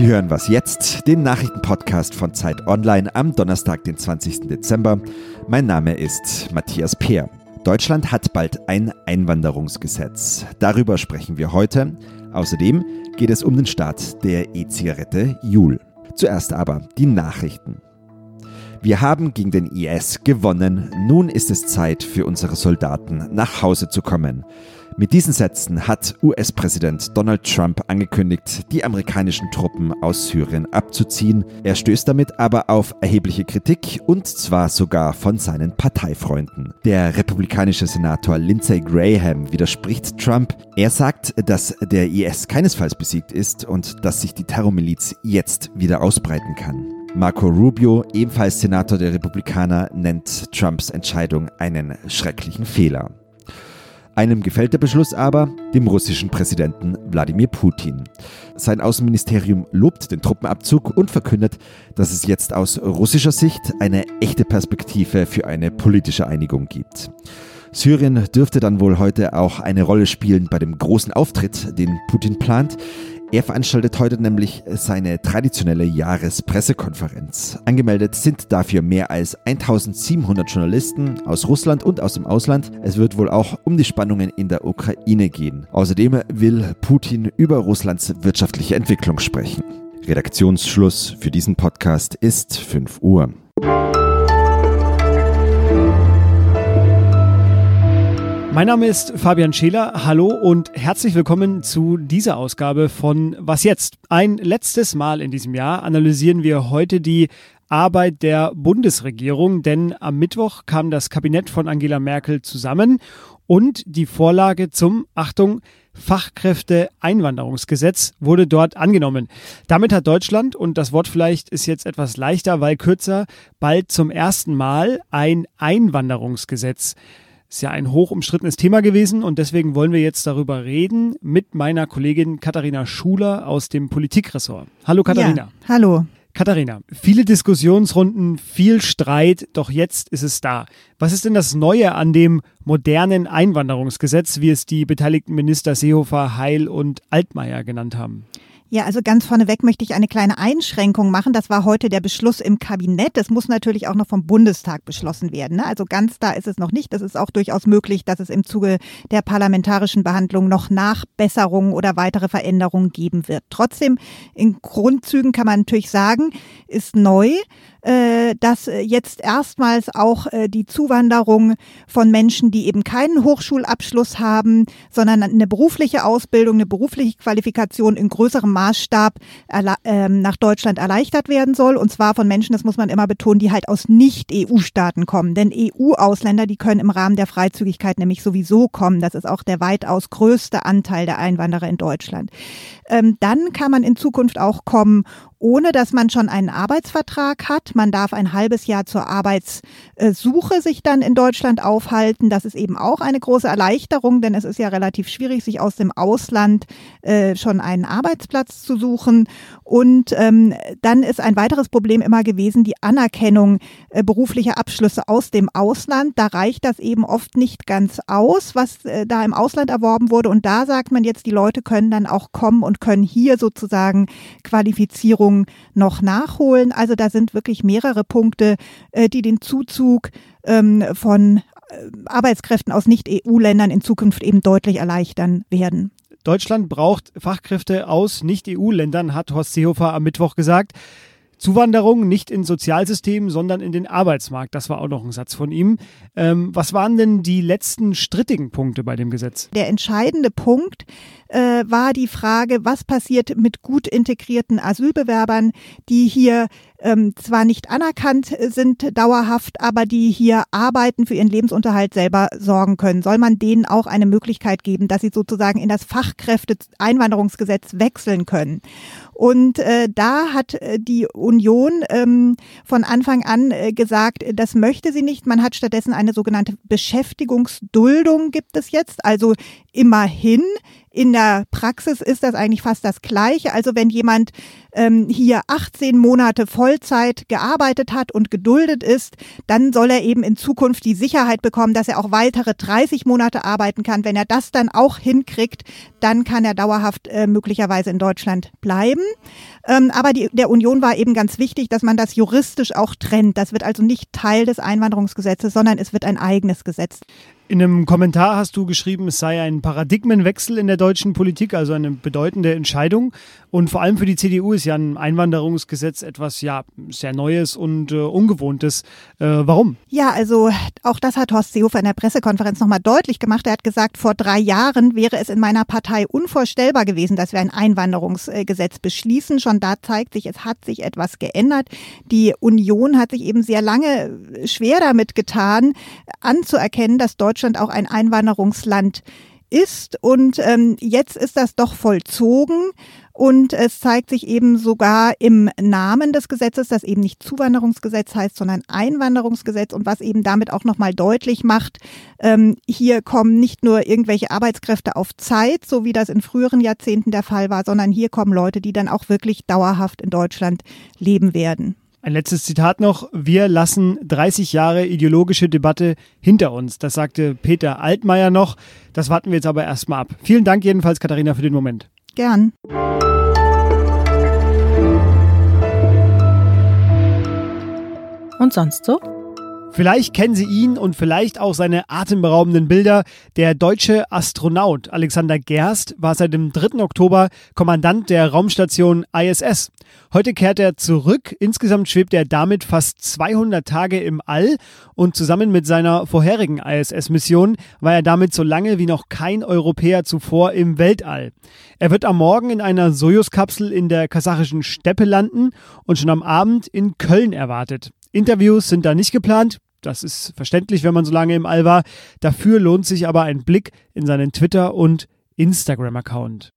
Sie hören was jetzt, den Nachrichtenpodcast von Zeit Online am Donnerstag, den 20. Dezember. Mein Name ist Matthias Peer. Deutschland hat bald ein Einwanderungsgesetz. Darüber sprechen wir heute. Außerdem geht es um den Start der E-Zigarette Jul. Zuerst aber die Nachrichten. Wir haben gegen den IS gewonnen. Nun ist es Zeit für unsere Soldaten nach Hause zu kommen. Mit diesen Sätzen hat US-Präsident Donald Trump angekündigt, die amerikanischen Truppen aus Syrien abzuziehen. Er stößt damit aber auf erhebliche Kritik und zwar sogar von seinen Parteifreunden. Der republikanische Senator Lindsey Graham widerspricht Trump. Er sagt, dass der IS keinesfalls besiegt ist und dass sich die Terrormiliz jetzt wieder ausbreiten kann. Marco Rubio, ebenfalls Senator der Republikaner, nennt Trumps Entscheidung einen schrecklichen Fehler. Einem gefällt der Beschluss aber, dem russischen Präsidenten Wladimir Putin. Sein Außenministerium lobt den Truppenabzug und verkündet, dass es jetzt aus russischer Sicht eine echte Perspektive für eine politische Einigung gibt. Syrien dürfte dann wohl heute auch eine Rolle spielen bei dem großen Auftritt, den Putin plant. Er veranstaltet heute nämlich seine traditionelle Jahrespressekonferenz. Angemeldet sind dafür mehr als 1700 Journalisten aus Russland und aus dem Ausland. Es wird wohl auch um die Spannungen in der Ukraine gehen. Außerdem will Putin über Russlands wirtschaftliche Entwicklung sprechen. Redaktionsschluss für diesen Podcast ist 5 Uhr. Mein Name ist Fabian Scheler. Hallo und herzlich willkommen zu dieser Ausgabe von Was jetzt? Ein letztes Mal in diesem Jahr analysieren wir heute die Arbeit der Bundesregierung, denn am Mittwoch kam das Kabinett von Angela Merkel zusammen und die Vorlage zum, Achtung, Fachkräfte-Einwanderungsgesetz wurde dort angenommen. Damit hat Deutschland, und das Wort vielleicht ist jetzt etwas leichter, weil kürzer, bald zum ersten Mal ein Einwanderungsgesetz. Ist ja ein hoch umstrittenes Thema gewesen und deswegen wollen wir jetzt darüber reden mit meiner Kollegin Katharina Schuler aus dem Politikressort. Hallo Katharina. Ja, hallo. Katharina, viele Diskussionsrunden, viel Streit, doch jetzt ist es da. Was ist denn das Neue an dem modernen Einwanderungsgesetz, wie es die beteiligten Minister Seehofer, Heil und Altmaier genannt haben? Ja, also ganz vorneweg möchte ich eine kleine Einschränkung machen. Das war heute der Beschluss im Kabinett. Das muss natürlich auch noch vom Bundestag beschlossen werden. Ne? Also ganz da ist es noch nicht. Das ist auch durchaus möglich, dass es im Zuge der parlamentarischen Behandlung noch Nachbesserungen oder weitere Veränderungen geben wird. Trotzdem, in Grundzügen kann man natürlich sagen, ist neu, dass jetzt erstmals auch äh, die Zuwanderung von Menschen, die eben keinen Hochschulabschluss haben, sondern eine berufliche Ausbildung, eine berufliche Qualifikation in größerem Maßstab ähm, nach Deutschland erleichtert werden soll. Und zwar von Menschen, das muss man immer betonen, die halt aus Nicht-EU-Staaten kommen. Denn EU-Ausländer, die können im Rahmen der Freizügigkeit nämlich sowieso kommen. Das ist auch der weitaus größte Anteil der Einwanderer in Deutschland. Ähm, dann kann man in Zukunft auch kommen, ohne dass man schon einen Arbeitsvertrag hat. Man darf ein halbes Jahr zur Arbeitssuche sich dann in Deutschland aufhalten. Das ist eben auch eine große Erleichterung, denn es ist ja relativ schwierig, sich aus dem Ausland äh, schon einen Arbeitsplatz zu suchen. Und ähm, dann ist ein weiteres Problem immer gewesen, die Anerkennung äh, beruflicher Abschlüsse aus dem Ausland. Da reicht das eben oft nicht ganz aus, was äh, da im Ausland erworben wurde. Und da sagt man jetzt, die Leute können dann auch kommen und können hier sozusagen Qualifizierung Veränderungen noch nachholen. Also da sind wirklich mehrere Punkte, äh, die den Zuzug ähm, von äh, Arbeitskräften aus Nicht-EU-Ländern in Zukunft eben deutlich erleichtern werden. Deutschland braucht Fachkräfte aus Nicht-EU-Ländern, hat Horst Seehofer am Mittwoch gesagt. Zuwanderung nicht ins Sozialsystem, sondern in den Arbeitsmarkt. Das war auch noch ein Satz von ihm. Ähm, was waren denn die letzten strittigen Punkte bei dem Gesetz? Der entscheidende Punkt äh, war die Frage, was passiert mit gut integrierten Asylbewerbern, die hier ähm, zwar nicht anerkannt sind dauerhaft, aber die hier arbeiten, für ihren Lebensunterhalt selber sorgen können. Soll man denen auch eine Möglichkeit geben, dass sie sozusagen in das Fachkräfte-Einwanderungsgesetz wechseln können? Und äh, da hat äh, die Union ähm, von Anfang an äh, gesagt, das möchte sie nicht. Man hat stattdessen eine sogenannte Beschäftigungsduldung gibt es jetzt. Also immerhin In der Praxis ist das eigentlich fast das Gleiche. Also wenn jemand ähm, hier 18 Monate Vollzeit gearbeitet hat und geduldet ist, dann soll er eben in Zukunft die Sicherheit bekommen, dass er auch weitere 30 Monate arbeiten kann. Wenn er das dann auch hinkriegt, dann kann er dauerhaft äh, möglicherweise in Deutschland bleiben. Ähm, aber die, der Union war eben ganz wichtig, dass man das juristisch auch trennt. Das wird also nicht Teil des Einwanderungsgesetzes, sondern es wird ein eigenes Gesetz. In einem Kommentar hast du geschrieben, es sei ein Paradigmenwechsel in der deutschen Politik, also eine bedeutende Entscheidung. Und vor allem für die CDU ist ja ein Einwanderungsgesetz etwas ja sehr Neues und äh, Ungewohntes. Äh, warum? Ja, also auch das hat Horst Seehofer in der Pressekonferenz nochmal deutlich gemacht. Er hat gesagt, vor drei Jahren wäre es in meiner Partei unvorstellbar gewesen, dass wir ein Einwanderungsgesetz beschließen. Schon da zeigt sich, es hat sich etwas geändert. Die Union hat sich eben sehr lange schwer damit getan, anzuerkennen, dass Deutschland auch ein Einwanderungsland ist. Und ähm, jetzt ist das doch vollzogen. Und es zeigt sich eben sogar im Namen des Gesetzes, das eben nicht Zuwanderungsgesetz heißt, sondern Einwanderungsgesetz und was eben damit auch nochmal deutlich macht, ähm, hier kommen nicht nur irgendwelche Arbeitskräfte auf Zeit, so wie das in früheren Jahrzehnten der Fall war, sondern hier kommen Leute, die dann auch wirklich dauerhaft in Deutschland leben werden. Ein letztes Zitat noch. Wir lassen 30 Jahre ideologische Debatte hinter uns. Das sagte Peter Altmaier noch. Das warten wir jetzt aber erstmal ab. Vielen Dank jedenfalls, Katharina, für den Moment. Gern. Und sonst so? Vielleicht kennen Sie ihn und vielleicht auch seine atemberaubenden Bilder. Der deutsche Astronaut Alexander Gerst war seit dem 3. Oktober Kommandant der Raumstation ISS. Heute kehrt er zurück. Insgesamt schwebt er damit fast 200 Tage im All und zusammen mit seiner vorherigen ISS-Mission war er damit so lange wie noch kein Europäer zuvor im Weltall. Er wird am Morgen in einer Sojus-Kapsel in der kasachischen Steppe landen und schon am Abend in Köln erwartet. Interviews sind da nicht geplant. Das ist verständlich, wenn man so lange im All war. Dafür lohnt sich aber ein Blick in seinen Twitter- und Instagram-Account.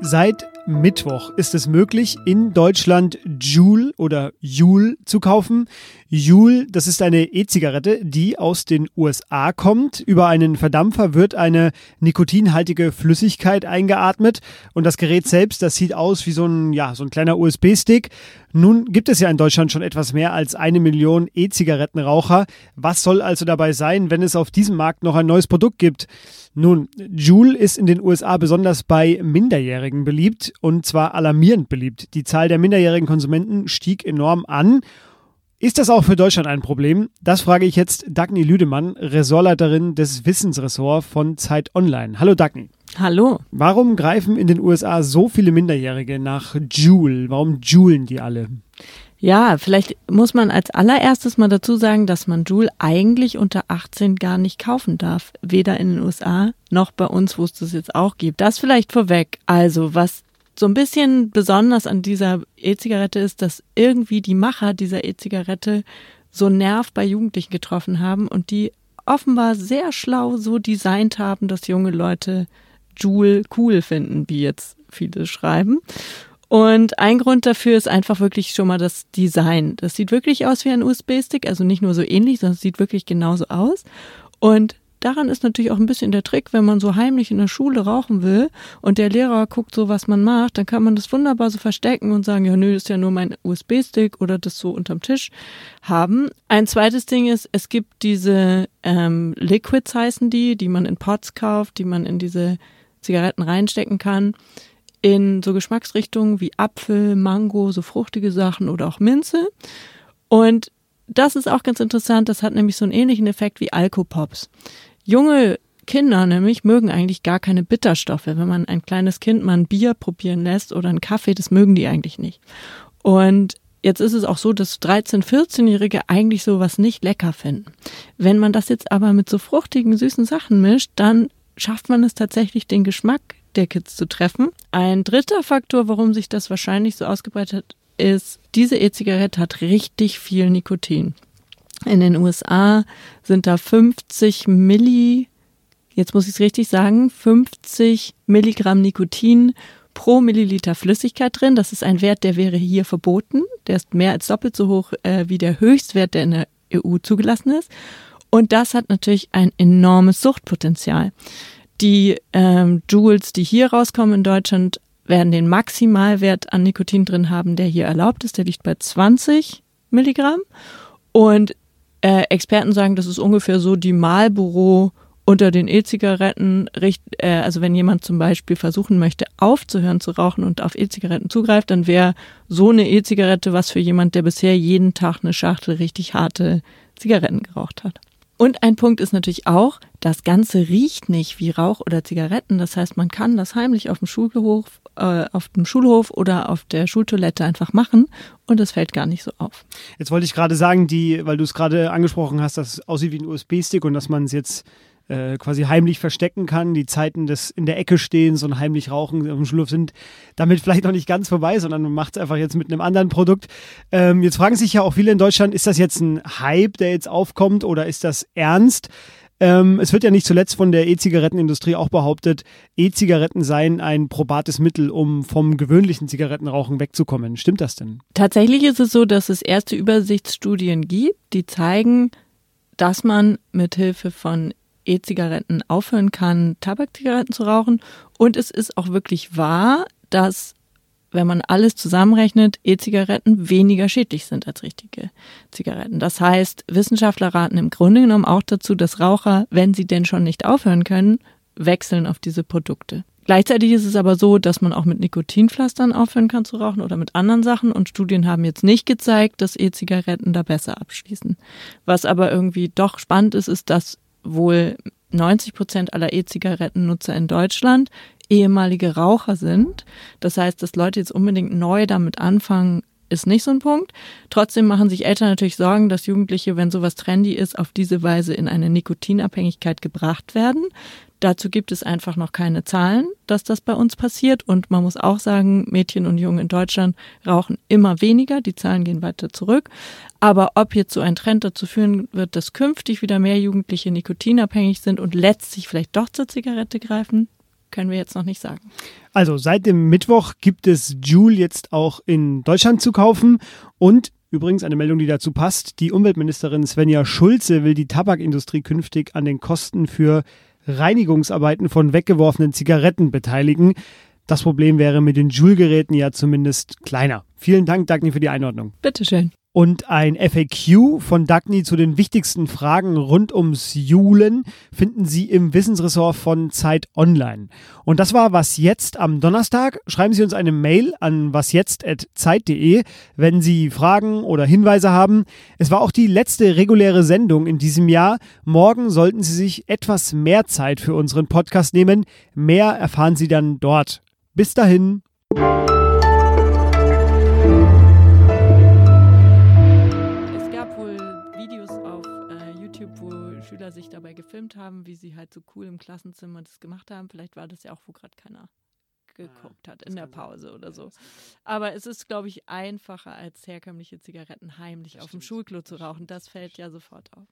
Seit Mittwoch ist es möglich, in Deutschland Joule oder Joule zu kaufen. Joule, das ist eine E-Zigarette, die aus den USA kommt. Über einen Verdampfer wird eine nikotinhaltige Flüssigkeit eingeatmet und das Gerät selbst, das sieht aus wie so ein, ja, so ein kleiner USB-Stick. Nun gibt es ja in Deutschland schon etwas mehr als eine Million E-Zigarettenraucher. Was soll also dabei sein, wenn es auf diesem Markt noch ein neues Produkt gibt? Nun, Joule ist in den USA besonders bei Minderjährigen beliebt und zwar alarmierend beliebt. Die Zahl der minderjährigen Konsumenten stieg enorm an ist das auch für Deutschland ein Problem? Das frage ich jetzt Dagny Lüdemann, Ressortleiterin des Wissensressorts von Zeit Online. Hallo Dagny. Hallo. Warum greifen in den USA so viele Minderjährige nach Joule? Warum juulen die alle? Ja, vielleicht muss man als allererstes mal dazu sagen, dass man Joule eigentlich unter 18 gar nicht kaufen darf. Weder in den USA noch bei uns, wo es das jetzt auch gibt. Das vielleicht vorweg. Also, was so ein bisschen besonders an dieser E-Zigarette ist, dass irgendwie die Macher dieser E-Zigarette so Nerv bei Jugendlichen getroffen haben und die offenbar sehr schlau so designt haben, dass junge Leute Joule cool finden, wie jetzt viele schreiben. Und ein Grund dafür ist einfach wirklich schon mal das Design. Das sieht wirklich aus wie ein USB-Stick, also nicht nur so ähnlich, sondern es sieht wirklich genauso aus. Und daran ist natürlich auch ein bisschen der Trick, wenn man so heimlich in der Schule rauchen will und der Lehrer guckt so, was man macht, dann kann man das wunderbar so verstecken und sagen, ja, nö, das ist ja nur mein USB-Stick oder das so unterm Tisch haben. Ein zweites Ding ist, es gibt diese ähm, Liquids heißen die, die man in Pots kauft, die man in diese Zigaretten reinstecken kann in so Geschmacksrichtungen wie Apfel, Mango, so fruchtige Sachen oder auch Minze. Und das ist auch ganz interessant, das hat nämlich so einen ähnlichen Effekt wie Alkopops. Junge Kinder nämlich mögen eigentlich gar keine Bitterstoffe. Wenn man ein kleines Kind mal ein Bier probieren lässt oder einen Kaffee, das mögen die eigentlich nicht. Und jetzt ist es auch so, dass 13-, 14-Jährige eigentlich sowas nicht lecker finden. Wenn man das jetzt aber mit so fruchtigen, süßen Sachen mischt, dann schafft man es tatsächlich, den Geschmack der Kids zu treffen. Ein dritter Faktor, warum sich das wahrscheinlich so ausgebreitet hat, ist, diese E-Zigarette hat richtig viel Nikotin. In den USA sind da 50 Milli, jetzt muss ich es richtig sagen, 50 Milligramm Nikotin pro Milliliter Flüssigkeit drin. Das ist ein Wert, der wäre hier verboten. Der ist mehr als doppelt so hoch äh, wie der Höchstwert, der in der EU zugelassen ist. Und das hat natürlich ein enormes Suchtpotenzial. Die ähm, Jules, die hier rauskommen in Deutschland, werden den Maximalwert an Nikotin drin haben, der hier erlaubt ist. Der liegt bei 20 Milligramm. Und äh, Experten sagen, das ist ungefähr so die Marlboro unter den E-Zigaretten, äh, also wenn jemand zum Beispiel versuchen möchte, aufzuhören zu rauchen und auf E-Zigaretten zugreift, dann wäre so eine E-Zigarette was für jemand, der bisher jeden Tag eine Schachtel richtig harte Zigaretten geraucht hat. Und ein Punkt ist natürlich auch, das Ganze riecht nicht wie Rauch oder Zigaretten. Das heißt, man kann das heimlich auf dem Schulhof, äh, auf dem Schulhof oder auf der Schultoilette einfach machen und es fällt gar nicht so auf. Jetzt wollte ich gerade sagen, die, weil du es gerade angesprochen hast, dass es aussieht wie ein USB-Stick und dass man es jetzt äh, quasi heimlich verstecken kann. Die Zeiten des in der Ecke stehens und heimlich rauchen dem Schulhof sind damit vielleicht noch nicht ganz vorbei, sondern man macht es einfach jetzt mit einem anderen Produkt. Ähm, jetzt fragen sich ja auch viele in Deutschland, ist das jetzt ein Hype, der jetzt aufkommt oder ist das ernst? Ähm, es wird ja nicht zuletzt von der E-Zigarettenindustrie auch behauptet, E-Zigaretten seien ein probates Mittel, um vom gewöhnlichen Zigarettenrauchen wegzukommen. Stimmt das denn? Tatsächlich ist es so, dass es erste Übersichtsstudien gibt, die zeigen, dass man mit Hilfe von E-Zigaretten aufhören kann, Tabakzigaretten zu rauchen. Und es ist auch wirklich wahr, dass wenn man alles zusammenrechnet, E-Zigaretten weniger schädlich sind als richtige Zigaretten. Das heißt, Wissenschaftler raten im Grunde genommen auch dazu, dass Raucher, wenn sie denn schon nicht aufhören können, wechseln auf diese Produkte. Gleichzeitig ist es aber so, dass man auch mit Nikotinpflastern aufhören kann zu rauchen oder mit anderen Sachen und Studien haben jetzt nicht gezeigt, dass E-Zigaretten da besser abschließen. Was aber irgendwie doch spannend ist, ist, dass wohl 90 Prozent aller E-Zigarettennutzer in Deutschland ehemalige Raucher sind. Das heißt, dass Leute jetzt unbedingt neu damit anfangen, ist nicht so ein Punkt. Trotzdem machen sich Eltern natürlich Sorgen, dass Jugendliche, wenn sowas trendy ist, auf diese Weise in eine Nikotinabhängigkeit gebracht werden. Dazu gibt es einfach noch keine Zahlen, dass das bei uns passiert. Und man muss auch sagen, Mädchen und Jungen in Deutschland rauchen immer weniger. Die Zahlen gehen weiter zurück. Aber ob jetzt so ein Trend dazu führen wird, dass künftig wieder mehr Jugendliche nikotinabhängig sind und letztlich vielleicht doch zur Zigarette greifen, können wir jetzt noch nicht sagen. Also seit dem Mittwoch gibt es Joule jetzt auch in Deutschland zu kaufen und Übrigens eine Meldung, die dazu passt. Die Umweltministerin Svenja Schulze will die Tabakindustrie künftig an den Kosten für Reinigungsarbeiten von weggeworfenen Zigaretten beteiligen. Das Problem wäre mit den Joule-Geräten ja zumindest kleiner. Vielen Dank, Dagny, für die Einordnung. Bitteschön und ein FAQ von Dagny zu den wichtigsten Fragen rund ums Julen finden Sie im Wissensressort von Zeit Online. Und das war was jetzt am Donnerstag. Schreiben Sie uns eine Mail an wasjetzt@zeit.de, wenn Sie Fragen oder Hinweise haben. Es war auch die letzte reguläre Sendung in diesem Jahr. Morgen sollten Sie sich etwas mehr Zeit für unseren Podcast nehmen. Mehr erfahren Sie dann dort. Bis dahin. Dabei gefilmt haben, wie sie halt so cool im Klassenzimmer das gemacht haben. Vielleicht war das ja auch, wo gerade keiner geguckt hat in der Pause oder so. Aber es ist, glaube ich, einfacher als herkömmliche Zigaretten heimlich auf dem Schulklo zu rauchen. Das fällt ja sofort auf.